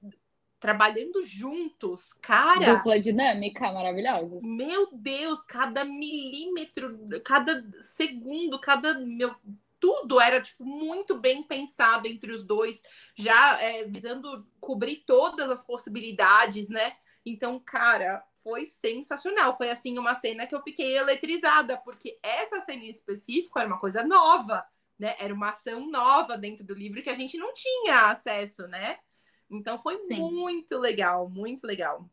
trabalhando juntos, cara. Dupla dinâmica maravilhosa. Meu Deus, cada milímetro, cada segundo, cada meu tudo era tipo muito bem pensado entre os dois, já é, visando cobrir todas as possibilidades, né? Então, cara, foi sensacional. Foi assim uma cena que eu fiquei eletrizada, porque essa cena em específico era uma coisa nova, né? Era uma ação nova dentro do livro que a gente não tinha acesso, né? Então foi Sim. muito legal, muito legal.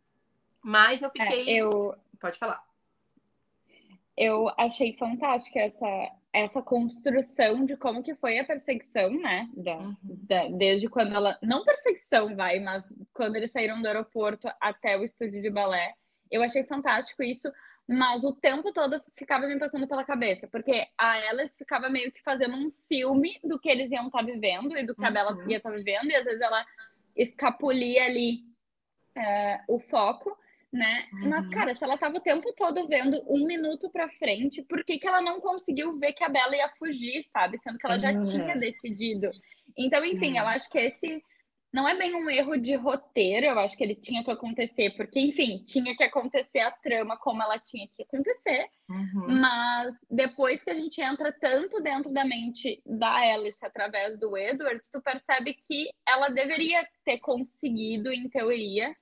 Mas eu fiquei. É, eu... Pode falar. Eu achei fantástica essa, essa construção de como que foi a perseguição, né? Da, uhum. da, desde quando ela. Não perseguição, vai, mas quando eles saíram do aeroporto até o estúdio de balé. Eu achei fantástico isso, mas o tempo todo ficava me passando pela cabeça, porque a Alice ficava meio que fazendo um filme do que eles iam estar tá vivendo e do que uhum. a Bela uhum. ia estar tá vivendo, e às vezes ela escapulia ali é, o foco, né? Uhum. Mas, cara, se ela tava o tempo todo vendo um minuto pra frente, por que, que ela não conseguiu ver que a Bela ia fugir, sabe? Sendo que ela já uhum. tinha decidido. Então, enfim, eu acho que esse não é bem um erro de roteiro, eu acho que ele tinha que acontecer, porque, enfim, tinha que acontecer a trama como ela tinha que acontecer. Uhum. Mas depois que a gente entra tanto dentro da mente da Alice através do Edward, tu percebe que ela deveria ter conseguido, em teoria, uhum.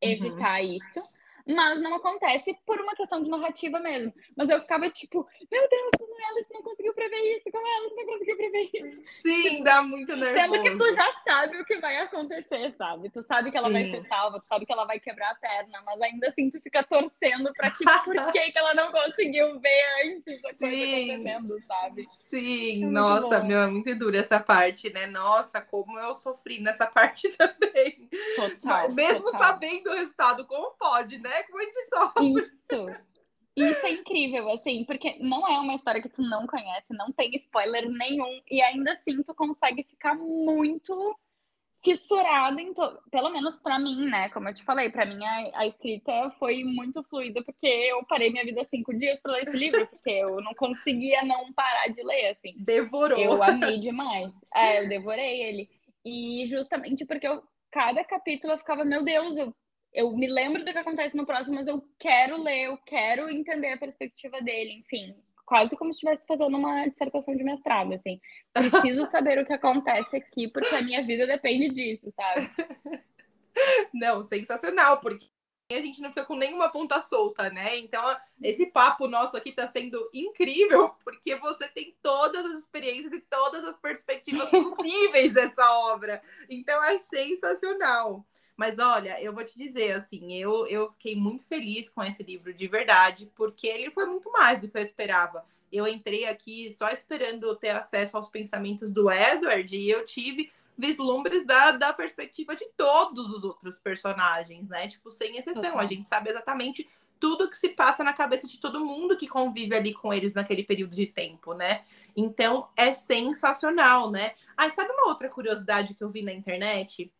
evitar uhum. isso mas não acontece por uma questão de narrativa mesmo. Mas eu ficava tipo, meu Deus, como Alice não conseguiu prever isso? Como Alice não conseguiu prever isso? Sim, tipo, dá muito nervoso. Sendo que tu já sabe o que vai acontecer, sabe? Tu sabe que ela Sim. vai ser salva, tu sabe que ela vai quebrar a perna, mas ainda assim tu fica torcendo pra que por que, que ela não conseguiu ver antes a coisa acontecendo, sabe? Sim, é nossa, bom. meu, é muito dura essa parte, né? Nossa, como eu sofri nessa parte também. Total. Mesmo total. sabendo o resultado, como pode, né? A gente sofre. Isso. Isso é incrível, assim, porque não é uma história que tu não conhece, não tem spoiler nenhum, e ainda assim tu consegue ficar muito fissurado em todo. Pelo menos para mim, né? Como eu te falei, para mim a, a, escrita foi muito fluida, porque eu parei minha vida cinco dias para ler esse livro, porque eu não conseguia não parar de ler, assim. Devorou. Eu amei demais. É, eu devorei ele. E justamente porque eu, cada capítulo eu ficava, meu Deus, eu eu me lembro do que acontece no próximo, mas eu quero ler, eu quero entender a perspectiva dele, enfim. Quase como se estivesse fazendo uma dissertação de mestrado, assim. Preciso saber o que acontece aqui, porque a minha vida depende disso, sabe? Não, sensacional, porque a gente não fica com nenhuma ponta solta, né? Então, esse papo nosso aqui tá sendo incrível, porque você tem todas as experiências e todas as perspectivas possíveis dessa obra. Então, é sensacional. Mas olha, eu vou te dizer, assim, eu, eu fiquei muito feliz com esse livro de verdade, porque ele foi muito mais do que eu esperava. Eu entrei aqui só esperando ter acesso aos pensamentos do Edward e eu tive vislumbres da, da perspectiva de todos os outros personagens, né? Tipo, sem exceção. A gente sabe exatamente tudo que se passa na cabeça de todo mundo que convive ali com eles naquele período de tempo, né? Então é sensacional, né? Aí sabe uma outra curiosidade que eu vi na internet?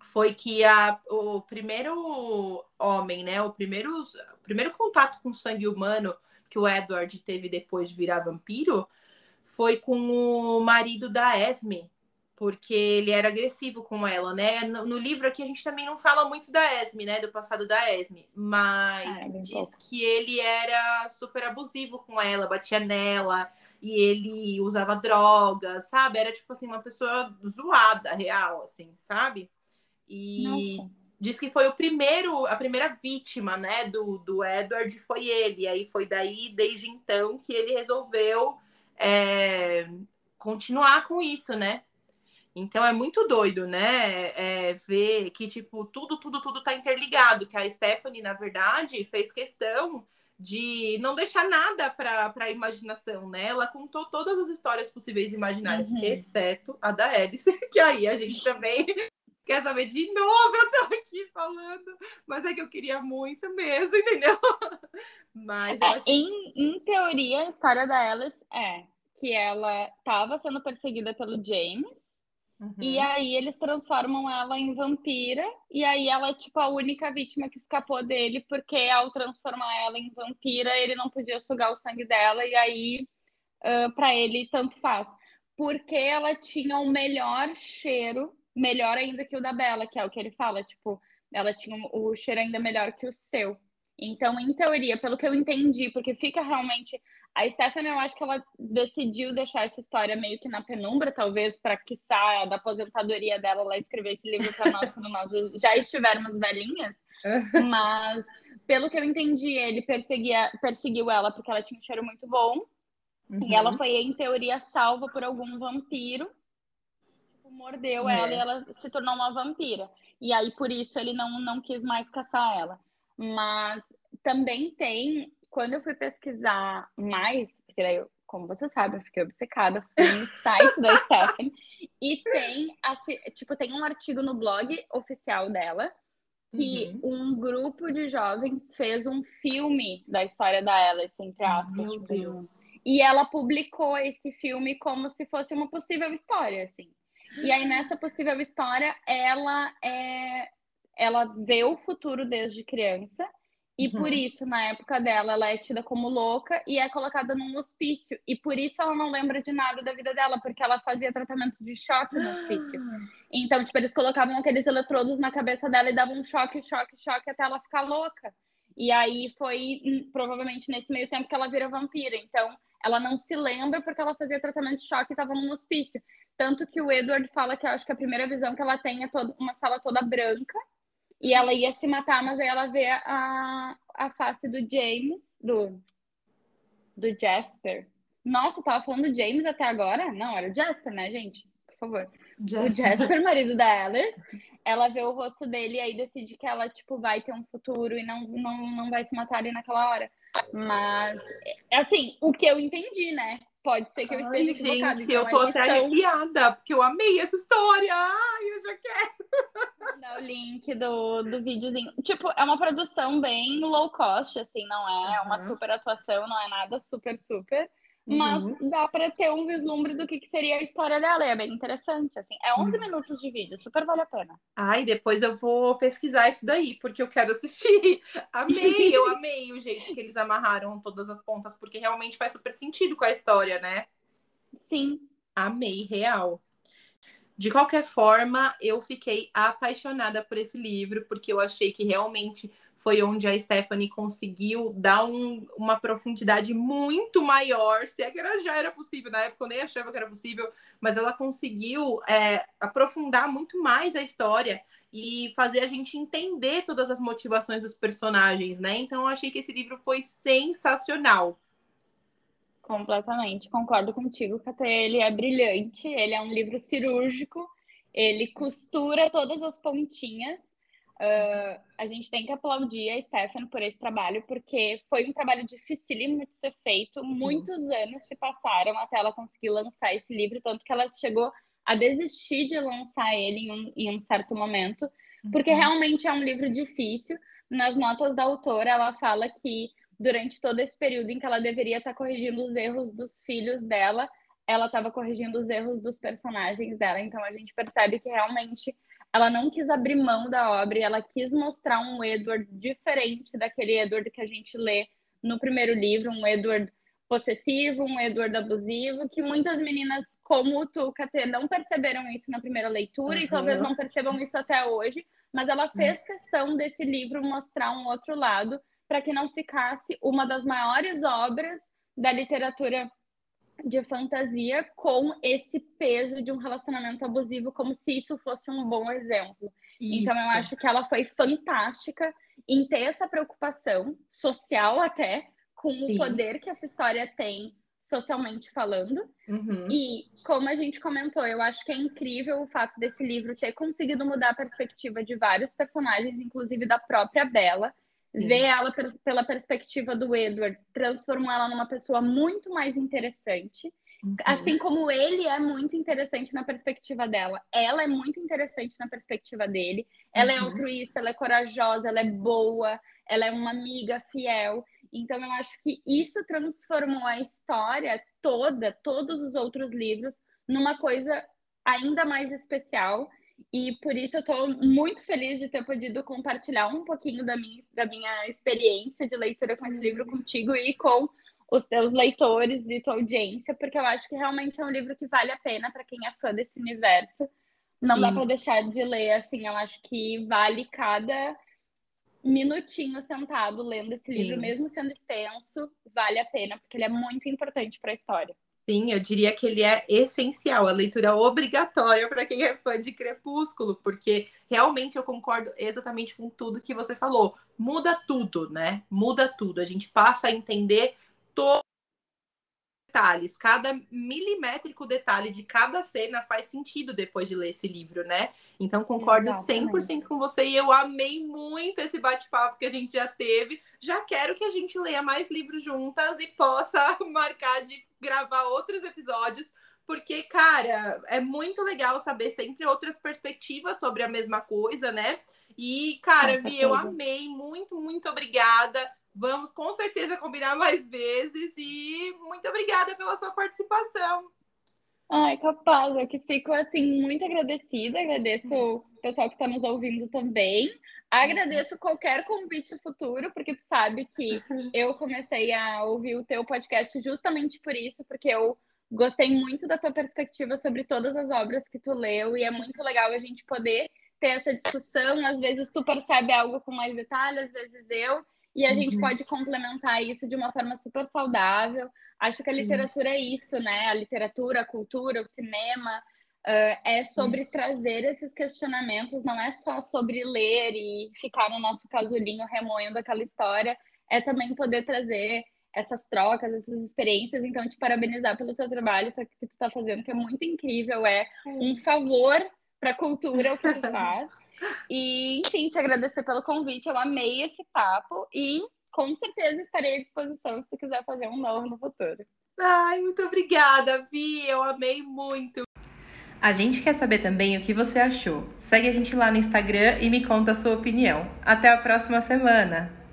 Foi que a, o primeiro homem, né? O primeiro, o primeiro contato com sangue humano que o Edward teve depois de virar vampiro foi com o marido da Esme, porque ele era agressivo com ela, né? No, no, livro aqui a gente também não fala muito da Esme, né? Do passado da Esme, mas diz pouco. que ele era super abusivo com ela, batia nela e ele usava drogas, sabe? Era tipo assim, uma pessoa zoada, real, assim, sabe? E Nossa. diz que foi o primeiro, a primeira vítima, né, do, do Edward foi ele. E aí foi daí, desde então, que ele resolveu é, continuar com isso, né? Então é muito doido, né? É, ver que, tipo, tudo, tudo, tudo tá interligado. Que a Stephanie, na verdade, fez questão de não deixar nada para a imaginação, né? Ela contou todas as histórias possíveis e imaginárias, uhum. exceto a da Alice, que aí a gente também quer saber de novo, eu tô aqui falando, mas é que eu queria muito mesmo, entendeu? Mas é, em, em teoria, a história da Alice é que ela estava sendo perseguida pelo James, Uhum. E aí eles transformam ela em vampira, e aí ela é tipo a única vítima que escapou dele, porque ao transformar ela em vampira, ele não podia sugar o sangue dela, e aí uh, para ele tanto faz. Porque ela tinha o melhor cheiro, melhor ainda que o da Bela, que é o que ele fala, tipo, ela tinha o cheiro ainda melhor que o seu. Então, em teoria, pelo que eu entendi, porque fica realmente a Stephanie, eu acho que ela decidiu deixar essa história meio que na penumbra, talvez, para que saia da aposentadoria dela lá escrever esse livro para nós quando nós já estivermos velhinhas. Mas, pelo que eu entendi, ele perseguia, perseguiu ela porque ela tinha um cheiro muito bom. Uhum. E ela uhum. foi, em teoria, salva por algum vampiro. Tipo, mordeu é. ela e ela se tornou uma vampira. E aí, por isso, ele não, não quis mais caçar ela. Mas também tem quando eu fui pesquisar mais, porque daí, eu, como você sabe, eu fiquei obcecada, fui no site da Stephanie e tem, tipo, tem um artigo no blog oficial dela que uhum. um grupo de jovens fez um filme da história da Alice, entre aspas. Meu tipo, Deus. E ela publicou esse filme como se fosse uma possível história, assim. E aí, nessa possível história, ela é... ela vê o futuro desde criança e uhum. por isso, na época dela, ela é tida como louca e é colocada num hospício. E por isso ela não lembra de nada da vida dela, porque ela fazia tratamento de choque no hospício. Então, tipo, eles colocavam aqueles eletrodos na cabeça dela e davam um choque, choque, choque até ela ficar louca. E aí foi hum, provavelmente nesse meio tempo que ela vira vampira. Então, ela não se lembra porque ela fazia tratamento de choque e estava num hospício. Tanto que o Edward fala que eu acho que a primeira visão que ela tem é toda, uma sala toda branca e ela ia se matar, mas aí ela vê a, a face do James, do, do Jasper. Nossa, eu tava falando do James até agora? Não, era o Jasper, né, gente? Por favor. Jasper. O Jasper, marido da Alice. Ela vê o rosto dele e aí decide que ela, tipo, vai ter um futuro e não, não, não vai se matar ali naquela hora. Mas, é assim, o que eu entendi, né? Pode ser que eu esteja Ai, equivocada. Gente, então, eu tô até arrepiada, porque eu amei essa história. Ai, eu já quero. Vou dar o link do, do videozinho. Tipo, é uma produção bem low cost, assim, não é uhum. uma super atuação, não é nada super, super. Mas uhum. dá para ter um vislumbre do que, que seria a história dela. E é bem interessante, assim. É 11 uhum. minutos de vídeo, super vale a pena. Ai, depois eu vou pesquisar isso daí, porque eu quero assistir. amei, eu amei o jeito que eles amarraram todas as pontas, porque realmente faz super sentido com a história, né? Sim. Amei, real. De qualquer forma, eu fiquei apaixonada por esse livro, porque eu achei que realmente foi onde a Stephanie conseguiu dar um, uma profundidade muito maior, se é que era, já era possível, na época eu nem achava que era possível, mas ela conseguiu é, aprofundar muito mais a história e fazer a gente entender todas as motivações dos personagens, né? Então eu achei que esse livro foi sensacional. Completamente, concordo contigo, Cate. Ele é brilhante, ele é um livro cirúrgico, ele costura todas as pontinhas Uh, a gente tem que aplaudir a Stefan por esse trabalho, porque foi um trabalho dificílimo de ser feito. Muitos anos se passaram até ela conseguir lançar esse livro, tanto que ela chegou a a desistir de lançar ele em um, em um certo momento, porque uhum. realmente é um livro difícil. Nas notas da autora, ela fala que durante todo esse período em que ela deveria estar corrigindo os erros dos filhos dela, ela estava corrigindo os erros dos personagens dela. Então a gente percebe que realmente ela não quis abrir mão da obra, e ela quis mostrar um Edward diferente daquele Edward que a gente lê no primeiro livro, um Edward possessivo, um Edward abusivo, que muitas meninas como tu, Katê, não perceberam isso na primeira leitura uhum. e talvez não percebam isso até hoje, mas ela fez uhum. questão desse livro mostrar um outro lado para que não ficasse uma das maiores obras da literatura de fantasia com esse peso de um relacionamento abusivo, como se isso fosse um bom exemplo. Isso. Então, eu acho que ela foi fantástica em ter essa preocupação social, até com Sim. o poder que essa história tem socialmente falando. Uhum. E, como a gente comentou, eu acho que é incrível o fato desse livro ter conseguido mudar a perspectiva de vários personagens, inclusive da própria Bella. Sim. Ver ela pela perspectiva do Edward transformou ela numa pessoa muito mais interessante. Uhum. Assim como ele é muito interessante na perspectiva dela, ela é muito interessante na perspectiva dele. Ela é uhum. é altruísta, ela é corajosa, ela é boa, ela é uma amiga fiel. Então, eu acho que isso transformou a história toda, todos os outros livros, numa coisa ainda mais especial. E por isso eu estou muito feliz de ter podido compartilhar um pouquinho da minha, da minha experiência de leitura com esse livro contigo e com os teus leitores e tua audiência, porque eu acho que realmente é um livro que vale a pena para quem é fã desse universo. Não Sim. dá para deixar de ler, assim, eu acho que vale cada minutinho sentado lendo esse livro, Sim. mesmo sendo extenso, vale a pena, porque ele é muito importante para a história. Sim, eu diria que ele é essencial, a leitura obrigatória para quem é fã de Crepúsculo, porque realmente eu concordo exatamente com tudo que você falou. Muda tudo, né? Muda tudo. A gente passa a entender todo detalhes, cada milimétrico detalhe de cada cena faz sentido depois de ler esse livro, né? Então concordo Exatamente. 100% com você e eu amei muito esse bate-papo que a gente já teve. Já quero que a gente leia mais livros juntas e possa marcar de gravar outros episódios, porque, cara, é muito legal saber sempre outras perspectivas sobre a mesma coisa, né? E, cara, Vi, eu amei, muito, muito obrigada. Vamos com certeza combinar mais vezes e muito obrigada pela sua participação. Ai, capaz, eu que fico assim muito agradecida, agradeço o pessoal que está nos ouvindo também. Agradeço qualquer convite futuro, porque tu sabe que eu comecei a ouvir o teu podcast justamente por isso, porque eu gostei muito da tua perspectiva sobre todas as obras que tu leu e é muito legal a gente poder ter essa discussão. Às vezes tu percebe algo com mais detalhe, às vezes eu e a gente uhum. pode complementar isso de uma forma super saudável. Acho que a literatura Sim. é isso, né? A literatura, a cultura, o cinema uh, é sobre trazer esses questionamentos, não é só sobre ler e ficar no nosso casulinho remoendo aquela história, é também poder trazer essas trocas, essas experiências. Então, te parabenizar pelo teu trabalho que tu está fazendo, que é muito incrível, é um favor para a cultura o que tu faz. E, enfim, te agradecer pelo convite. Eu amei esse papo e com certeza estarei à disposição se tu quiser fazer um novo no futuro. Ai, muito obrigada, Vi. Eu amei muito. A gente quer saber também o que você achou. Segue a gente lá no Instagram e me conta a sua opinião. Até a próxima semana!